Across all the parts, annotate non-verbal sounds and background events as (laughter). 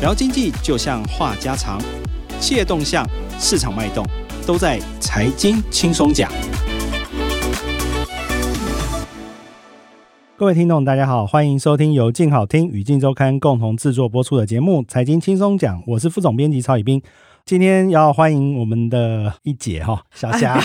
聊经济就像话家常，企业动向、市场脉动，都在财经轻松讲。各位听众，大家好，欢迎收听由静好听与静周刊共同制作播出的节目《财经轻松讲》，我是副总编辑曹以斌。今天要欢迎我们的一姐哈，小霞。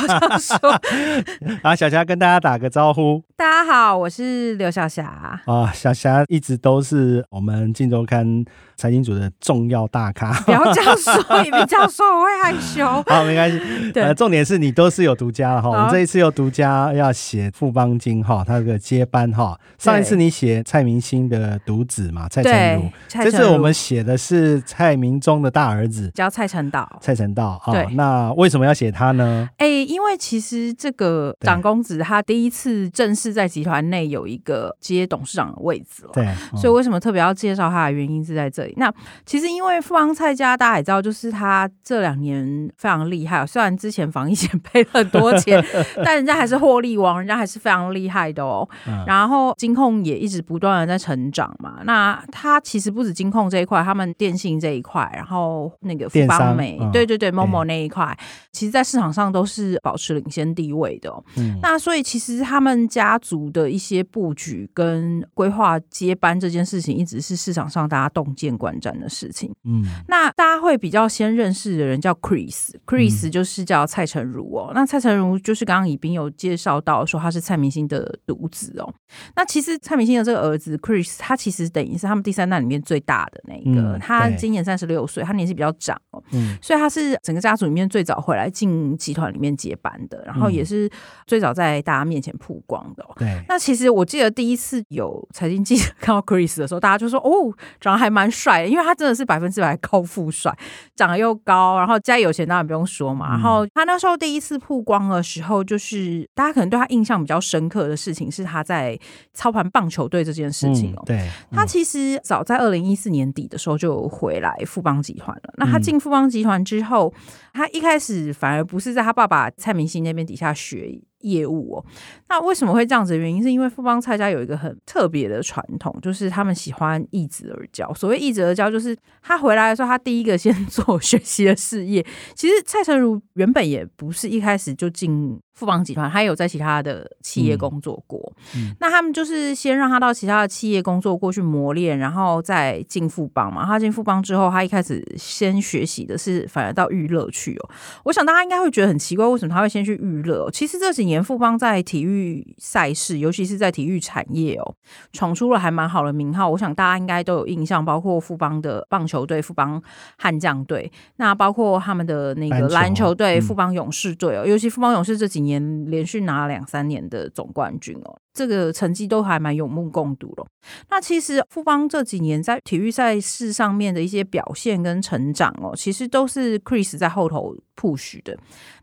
(laughs) 啊，小霞跟大家打个招呼。大家好，我是刘小霞。啊，小霞一直都是我们镜周刊财经组的重要大咖。(laughs) 不要这样说，你别这样说，我会害羞。(laughs) 好，没关系。对，呃，重点是你都是有独家的哈。我们这一次有独家要写富邦金哈，他这个接班哈。上一次你写蔡明兴的独子嘛，蔡成儒。这次我们写的是蔡明忠的大儿子，叫蔡成。蔡成道啊，对，那为什么要写他呢？哎、欸，因为其实这个长公子他第一次正式在集团内有一个接董事长的位置了，对，所以为什么特别要介绍他的原因是在这里。那其实因为富邦蔡家大家也知道，就是他这两年非常厉害，虽然之前防疫险赔了很多钱，(laughs) 但人家还是获利王，人家还是非常厉害的哦。嗯、然后金控也一直不断的在成长嘛。那他其实不止金控这一块，他们电信这一块，然后那个富邦美。嗯、对对对，Momo 那一块，其实，在市场上都是保持领先地位的、喔。嗯，那所以其实他们家族的一些布局跟规划接班这件事情，一直是市场上大家洞见观瞻的事情。嗯，那大家会比较先认识的人叫 Chris，Chris 就是叫蔡成儒哦、喔。那蔡成儒就是刚刚以斌有介绍到说他是蔡明星的独子哦、喔。那其实蔡明星的这个儿子 Chris，他其实等于是他们第三代里面最大的那一个，嗯、他今年三十六岁，他年纪比较长哦、喔。嗯。所以他是整个家族里面最早回来进集团里面接班的，然后也是最早在大家面前曝光的。对，那其实我记得第一次有财经记者 (laughs) 看到 Chris 的时候，大家就说：“哦，长得还蛮帅的，因为他真的是百分之百高富帅，长得又高，然后家里有钱当然不用说嘛。然后他那时候第一次曝光的时候，就是大家可能对他印象比较深刻的事情是他在操盘棒球队这件事情哦。对，他其实早在二零一四年底的时候就回来富邦集团了。那他进富邦集团之后，他一开始反而不是在他爸爸蔡明兴那边底下学业务哦。那为什么会这样子的原因，是因为富邦蔡家有一个很特别的传统，就是他们喜欢一子而教。所谓一子而教，就是他回来的时候，他第一个先做学习的事业。其实蔡成儒原本也不是一开始就进富邦集团，他有在其他的企业工作过。那他们就是先让他到其他的企业工作过去磨练，然后再进富邦嘛。他进富邦之后，他一开始先学习的是反而到娱乐去哦。我想大家应该会觉得很奇怪，为什么他会先去娱乐？其实这几年富邦在体育赛事，尤其是在体育产业哦，闯出了还蛮好的名号。我想大家应该都有印象，包括富邦的棒球队、富邦悍将队，那包括他们的那个篮球队、富邦勇士队哦，尤其富邦勇士这几年连续拿了两三年的总冠军哦，这个成绩都还蛮有目共睹了。那其实富邦这几年在体育赛事上面的一些表现跟成长哦，其实都是 Chris 在后头 push 的。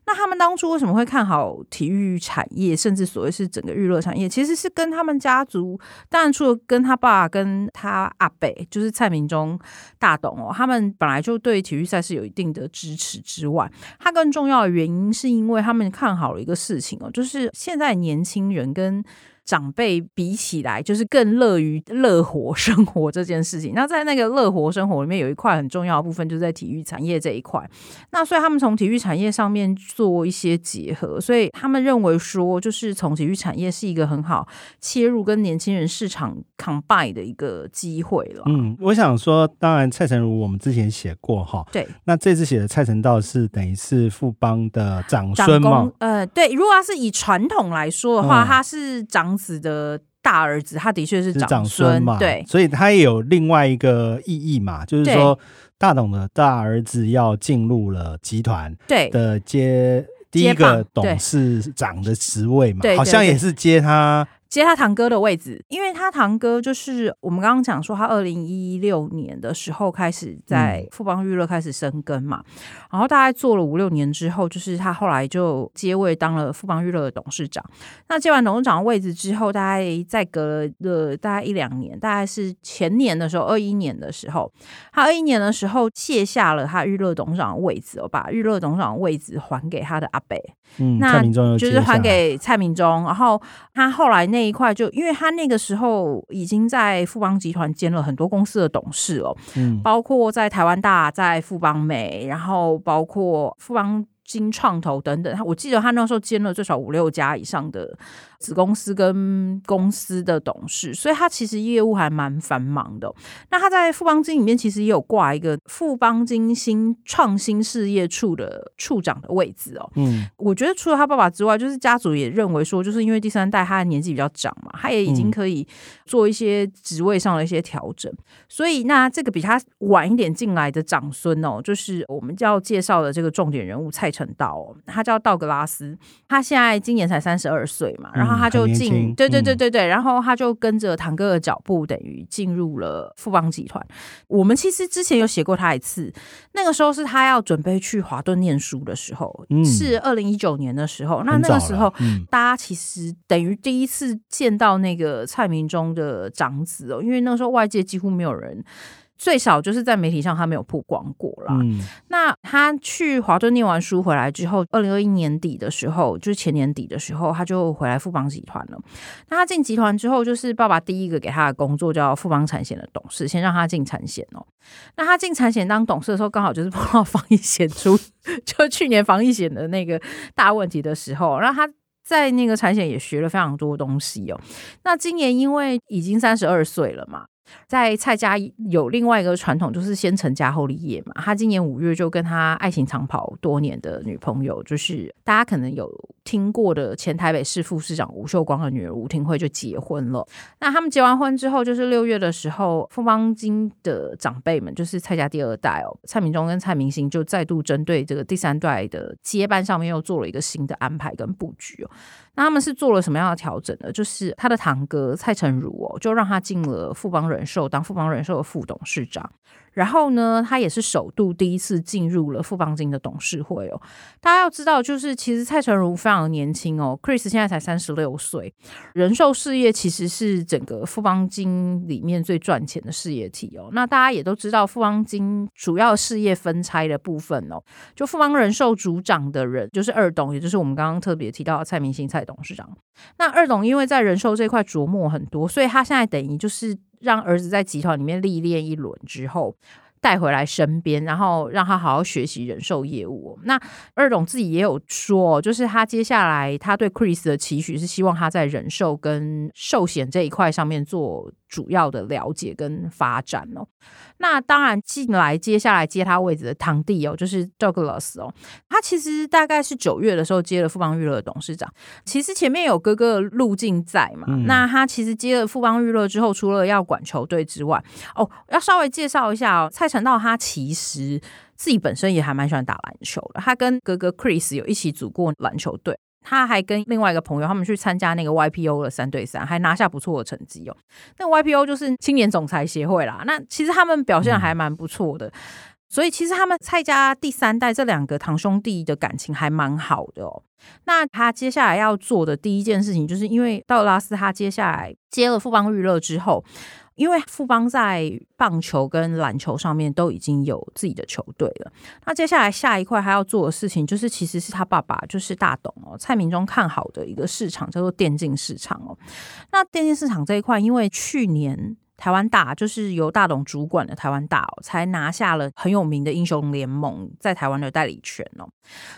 那他们当初为什么会看好体育产业，甚至所谓是整个娱乐产业？其实是跟他们家族，当然除了跟他爸跟他阿伯，就是蔡明忠大董哦，他们本来就对体育赛事有一定的支持之外，他更重要的原因是因为他们看好了一个事情哦，就是现在年轻人跟长辈比起来，就是更乐于乐活 (laughs) 生活这件事情。那在那个乐活生活里面，有一块很重要的部分，就是在体育产业这一块。那所以他们从体育产业上面做一些结合，所以他们认为说，就是从体育产业是一个很好切入跟年轻人市场 combine 的一个机会了。嗯，我想说，当然蔡成儒我们之前写过哈，对。那这次写的蔡成道是等于是富邦的长孙嘛？呃，对。如果他是以传统来说的话，嗯、他是长。子的大儿子，他的确是长孙嘛，对，所以他也有另外一个意义嘛，就是说大董的大儿子要进入了集团，对的接第一个董事长的职位嘛，好像也是接他。接他堂哥的位置，因为他堂哥就是我们刚刚讲说，他二零一六年的时候开始在富邦娱乐开始生根嘛，嗯、然后大概做了五六年之后，就是他后来就接位当了富邦娱乐的董事长。那接完董事长的位置之后，大概再隔了大概一两年，大概是前年的时候，二一年的时候，他二一年的时候卸下了他娱乐董事长的位置，把娱乐董事长的位置还给他的阿伯，嗯，那就是还给蔡明忠，然后他后来那。那一块，就因为他那个时候已经在富邦集团兼了很多公司的董事哦，嗯，包括在台湾大，在富邦美，然后包括富邦金创投等等，他我记得他那时候兼了最少五六家以上的。子公司跟公司的董事，所以他其实业务还蛮繁忙的。那他在富邦金里面其实也有挂一个富邦金新创新事业处的处长的位置哦。嗯，我觉得除了他爸爸之外，就是家族也认为说，就是因为第三代他的年纪比较长嘛，他也已经可以做一些职位上的一些调整。所以那这个比他晚一点进来的长孙哦，就是我们要介绍的这个重点人物蔡成道哦，他叫道格拉斯，他现在今年才三十二岁嘛，然后。然后他就进，对对对对对，然后他就跟着堂哥的脚步，等于进入了富邦集团。我们其实之前有写过他一次，那个时候是他要准备去华顿念书的时候，嗯、是二零一九年的时候。那那个时候，嗯、大家其实等于第一次见到那个蔡明忠的长子哦，因为那个时候外界几乎没有人。最少就是在媒体上他没有曝光过啦。嗯，那他去华顿念完书回来之后，二零二一年底的时候，就是前年底的时候，他就回来富邦集团了。那他进集团之后，就是爸爸第一个给他的工作叫富邦产险的董事，先让他进产险哦。那他进产险当董事的时候，刚好就是碰到防疫险出，(laughs) 就去年防疫险的那个大问题的时候，然后他在那个产险也学了非常多东西哦。那今年因为已经三十二岁了嘛。在蔡家有另外一个传统，就是先成家后立业嘛。他今年五月就跟他爱情长跑多年的女朋友，就是大家可能有听过的前台北市副市长吴秀光的女儿吴婷慧就结婚了。那他们结完婚之后，就是六月的时候，富邦金的长辈们，就是蔡家第二代哦，蔡明忠跟蔡明兴就再度针对这个第三代的接班上面又做了一个新的安排跟布局哦。那他们是做了什么样的调整呢？就是他的堂哥蔡成儒哦，就让他进了富邦人寿当富邦人寿的副董事长。然后呢，他也是首度第一次进入了富邦金的董事会哦。大家要知道，就是其实蔡成儒非常年轻哦，Chris 现在才三十六岁。人寿事业其实是整个富邦金里面最赚钱的事业体哦。那大家也都知道，富邦金主要事业分拆的部分哦，就富邦人寿主掌的人就是二董，也就是我们刚刚特别提到的蔡明兴蔡董事长。那二董因为在人寿这块琢磨很多，所以他现在等于就是。让儿子在集团里面历练一轮之后，带回来身边，然后让他好好学习人寿业务。那二董自己也有说，就是他接下来他对 Chris 的期许是希望他在人寿跟寿险这一块上面做。主要的了解跟发展哦，那当然进来接下来接他位置的堂弟哦，就是 Douglas 哦，他其实大概是九月的时候接了富邦娱乐的董事长，其实前面有哥哥的路径在嘛，嗯、那他其实接了富邦娱乐之后，除了要管球队之外，哦，要稍微介绍一下哦，蔡成道他其实自己本身也还蛮喜欢打篮球的，他跟哥哥 Chris 有一起组过篮球队。他还跟另外一个朋友，他们去参加那个 YPO 的三对三，还拿下不错的成绩哦。那 YPO 就是青年总裁协会啦。那其实他们表现还蛮不错的，所以其实他们蔡家第三代这两个堂兄弟的感情还蛮好的哦。那他接下来要做的第一件事情，就是因为道拉斯他接下来接了富邦娱乐之后。因为富邦在棒球跟篮球上面都已经有自己的球队了，那接下来下一块他要做的事情，就是其实是他爸爸就是大董哦，蔡明忠看好的一个市场叫做电竞市场哦。那电竞市场这一块，因为去年。台湾大就是由大董主管的台湾大哦，才拿下了很有名的英雄联盟在台湾的代理权哦。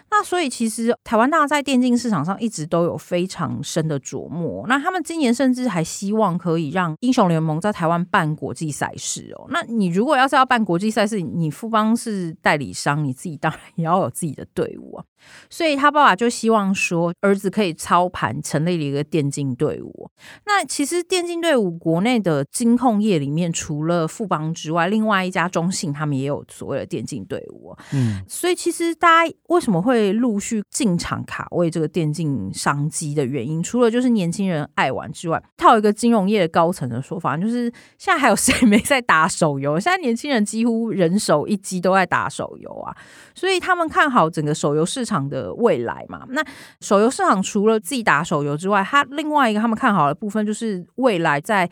那所以其实台湾大在电竞市场上一直都有非常深的琢磨。那他们今年甚至还希望可以让英雄联盟在台湾办国际赛事哦。那你如果要是要办国际赛事，你富邦是代理商，你自己当然也要有自己的队伍啊。所以他爸爸就希望说，儿子可以操盘成立了一个电竞队伍。那其实电竞队伍国内的金控业里面，除了富邦之外，另外一家中信他们也有所谓的电竞队伍。嗯，所以其实大家为什么会陆续进场卡位这个电竞商机的原因，除了就是年轻人爱玩之外，他有一个金融业的高层的说法，就是现在还有谁 (laughs) 没在打手游？现在年轻人几乎人手一机都在打手游啊，所以他们看好整个手游市场。场的未来嘛，那手游市场除了自己打手游之外，他另外一个他们看好的部分就是未来在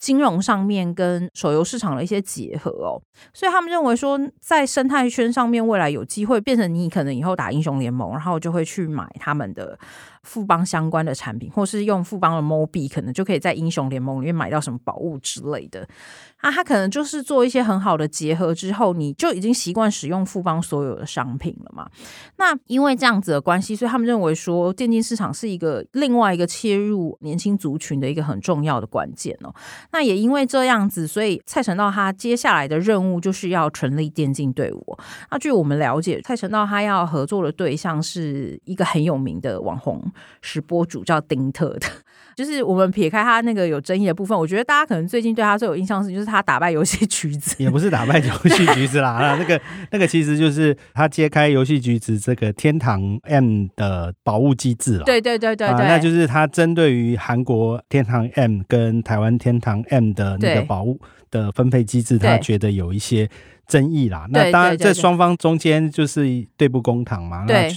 金融上面跟手游市场的一些结合哦，所以他们认为说，在生态圈上面未来有机会变成你可能以后打英雄联盟，然后就会去买他们的富邦相关的产品，或是用富邦的 mo 币，可能就可以在英雄联盟里面买到什么宝物之类的。啊，他可能就是做一些很好的结合之后，你就已经习惯使用富邦所有的商品了嘛。那因为这样子的关系，所以他们认为说电竞市场是一个另外一个切入年轻族群的一个很重要的关键哦。那也因为这样子，所以蔡成道他接下来的任务就是要成立电竞队伍。那据我们了解，蔡成道他要合作的对象是一个很有名的网红直播主，叫丁特的。(laughs) 就是我们撇开他那个有争议的部分，我觉得大家可能最近对他最有印象是，就是他打败游戏橘子，也不是打败游戏橘子啦，那那个 (laughs) 那个其实就是他揭开游戏橘子这个天堂 M 的宝物机制了。对对对对对，啊，那就是他针对于韩国天堂 M 跟台湾天堂 M 的那个宝物的分配机制，他觉得有一些争议啦。那当然，这双方中间就是对簿公堂嘛。对。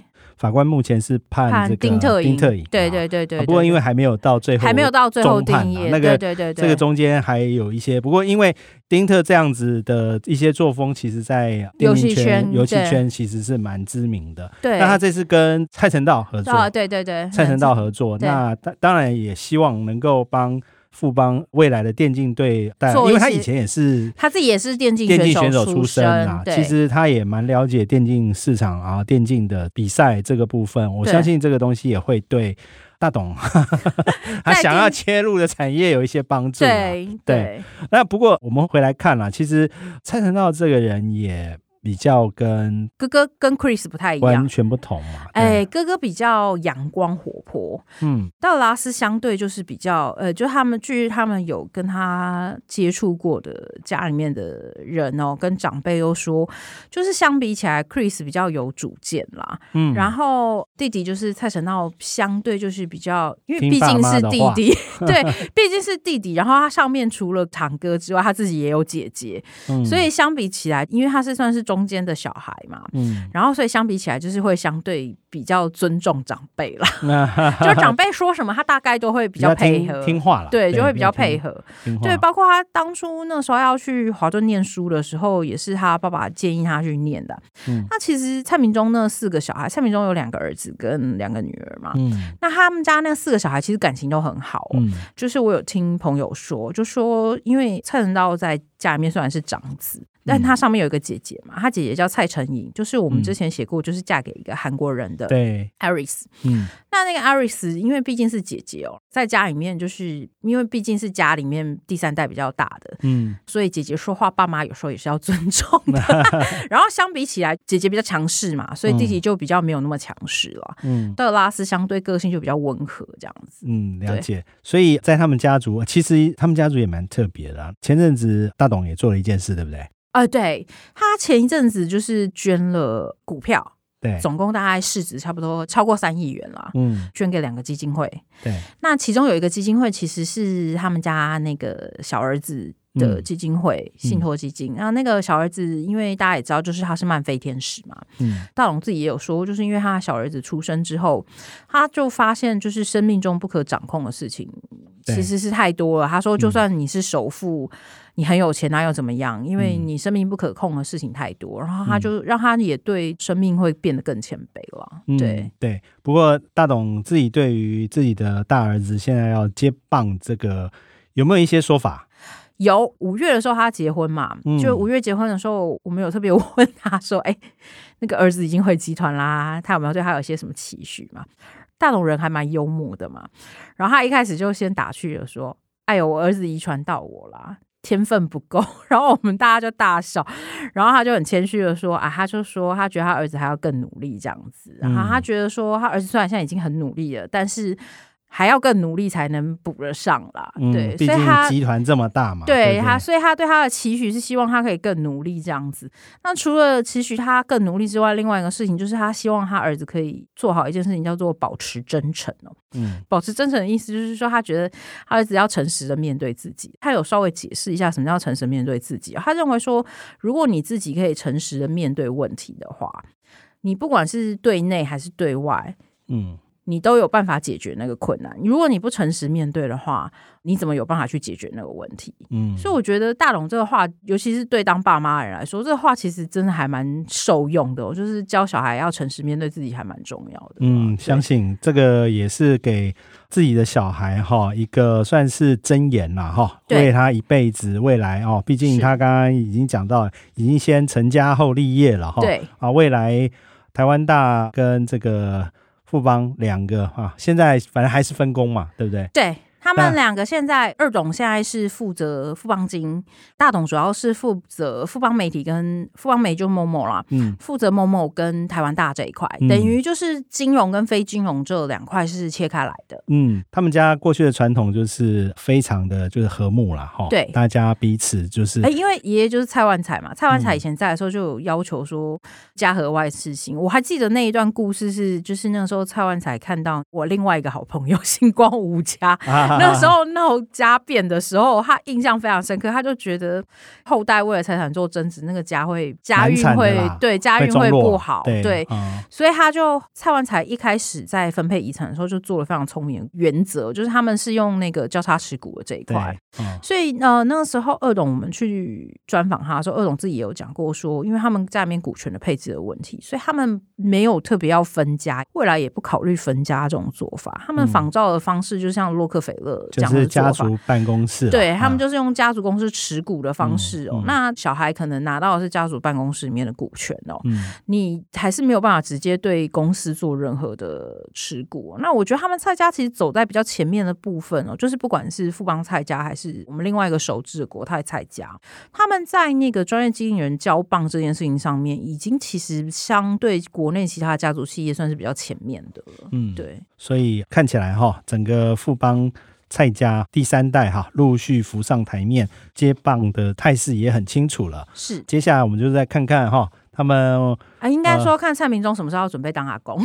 法官目前是判这个丁特赢，对对对对。不过因为还没有到最后，还没有到最后定义，那个对对对，这个中间还有一些。不过因为丁特这样子的一些作风，其实在游戏圈、游戏圈其实是蛮知名的。对。那他这次跟蔡成道合作，对对对，蔡成道合作，那当当然也希望能够帮。富邦未来的电竞队带，因为他以前也是他自己也是电竞电竞选手出身啊，其实他也蛮了解电竞市场啊，电竞的比赛这个部分，我相信这个东西也会对大董 (laughs) (laughs) 他想要切入的产业有一些帮助。对对，那不过我们回来看啦，其实蔡成道这个人也。比较跟哥哥跟 Chris 不太一样，完全不同嘛。哎、欸，哥哥比较阳光活泼，嗯，道拉斯相对就是比较，呃，就他们据他们有跟他接触过的家里面的人哦，跟长辈都说，就是相比起来，Chris 比较有主见啦，嗯，然后弟弟就是蔡成道，相对就是比较，因为毕竟是弟弟，(laughs) 对，毕竟是弟弟，然后他上面除了堂哥之外，他自己也有姐姐，嗯，所以相比起来，因为他是算是中。中间的小孩嘛，嗯，然后所以相比起来，就是会相对比较尊重长辈啦。(laughs) 就长辈说什么，他大概都会比较配合，听话了，对，就会比较配合。对，包括他当初那时候要去华顿念书的时候，也是他爸爸建议他去念的。嗯，那其实蔡明忠那四个小孩，蔡明忠有两个儿子跟两个女儿嘛，嗯，那他们家那四个小孩其实感情都很好。嗯，就是我有听朋友说，就说因为蔡成道在家里面虽然是长子。但他上面有一个姐姐嘛，他姐姐叫蔡成颖，就是我们之前写过，就是嫁给一个韩国人的，对，Aris。嗯，那那个 Aris，因为毕竟是姐姐哦，在家里面就是因为毕竟是家里面第三代比较大的，嗯，所以姐姐说话，爸妈有时候也是要尊重的。(laughs) 然后相比起来，姐姐比较强势嘛，所以弟弟就比较没有那么强势了。嗯，德拉斯相对个性就比较温和这样子。嗯，了解。所以在他们家族，其实他们家族也蛮特别的啊。前阵子大董也做了一件事，对不对？啊、呃，对，他前一阵子就是捐了股票，对，总共大概市值差不多超过三亿元了，嗯，捐给两个基金会，对，那其中有一个基金会其实是他们家那个小儿子的基金会，嗯、信托基金，然后那个小儿子，因为大家也知道，就是他是漫飞天使嘛，嗯，大龙自己也有说，就是因为他小儿子出生之后，他就发现就是生命中不可掌控的事情其实是太多了，他说就算你是首富。嗯你很有钱，哪有怎么样？因为你生命不可控的事情太多，嗯、然后他就让他也对生命会变得更谦卑了。嗯、对对，不过大董自己对于自己的大儿子现在要接棒，这个有没有一些说法？有，五月的时候他结婚嘛，就五月结婚的时候，我们有特别问他说：“哎、嗯，那个儿子已经回集团啦，他有没有对他有些什么期许嘛？”大董人还蛮幽默的嘛，然后他一开始就先打趣了说：“哎呦，我儿子遗传到我啦。”天分不够，(laughs) 然后我们大家就大笑，然后他就很谦虚的说：“啊，他就说他觉得他儿子还要更努力这样子，然后他觉得说他儿子虽然现在已经很努力了，但是。”还要更努力才能补得上啦，嗯、对，所以他集团这么大嘛，对他，所以他对他的期许是希望他可以更努力这样子。那除了期许他更努力之外，另外一个事情就是他希望他儿子可以做好一件事情，叫做保持真诚哦。嗯，保持真诚的意思就是说，他觉得他儿子要诚实的面对自己。他有稍微解释一下什么叫诚实面对自己。他认为说，如果你自己可以诚实的面对问题的话，你不管是对内还是对外，嗯。你都有办法解决那个困难。如果你不诚实面对的话，你怎么有办法去解决那个问题？嗯，所以我觉得大龙这个话，尤其是对当爸妈的人来说，这个话其实真的还蛮受用的。就是教小孩要诚实面对自己，还蛮重要的。嗯，相信这个也是给自己的小孩哈一个算是箴言了哈，为他一辈子未来哦。毕竟他刚刚已经讲到，已经先成家后立业了哈。对啊，未来台湾大跟这个富邦两个啊，现在反正还是分工嘛，对不对？对。他们两个现在，二董现在是负责富邦金，大董主要是负责富邦媒体跟富邦媒就 MOMO 啦，嗯，负责 MOMO 跟台湾大这一块，嗯，等于就是金融跟非金融这两块是切开来的。嗯，他们家过去的传统就是非常的就是和睦啦。哈，对，大家彼此就是，哎，因为爷爷就是蔡万才嘛，蔡万才以前在的时候就有要求说家和万事兴，我还记得那一段故事是，就是那个时候蔡万才看到我另外一个好朋友 (laughs) 星光无家。(laughs) 啊那时候闹家变的时候，他印象非常深刻。他就觉得后代为了财产做争执，那个家会家运会对家运会不好。对，所以他就蔡万才一开始在分配遗产的时候就做了非常聪明的原则，就是他们是用那个交叉持股的这一块。嗯、所以呃那个时候二董我们去专访他的时候，二董自己也有讲过说，因为他们家里面股权的配置的问题，所以他们没有特别要分家，未来也不考虑分家这种做法。他们仿照的方式就像洛克菲勒。就是家族办公室，对，他们就是用家族公司持股的方式哦。嗯嗯、那小孩可能拿到的是家族办公室里面的股权哦，嗯、你还是没有办法直接对公司做任何的持股。那我觉得他们蔡家其实走在比较前面的部分哦，就是不管是富邦蔡家还是我们另外一个首置的国泰蔡家，他们在那个专业经理人交棒这件事情上面，已经其实相对国内其他家族企业算是比较前面的了。嗯，对，所以看起来哈，整个富邦。蔡家第三代哈，陆续浮上台面，接棒的态势也很清楚了。是，接下来我们就再看看哈，他们啊，应该说看蔡明忠什么时候要准备当阿公。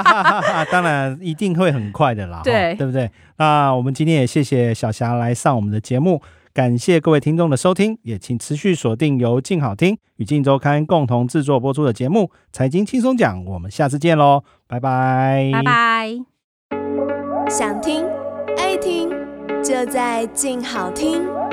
(laughs) 当然一定会很快的啦，对，对不对？那我们今天也谢谢小霞来上我们的节目，感谢各位听众的收听，也请持续锁定由静好听与静周刊共同制作播出的节目《财经轻松讲》，我们下次见喽，拜拜，拜拜，想听。爱听就在静好听。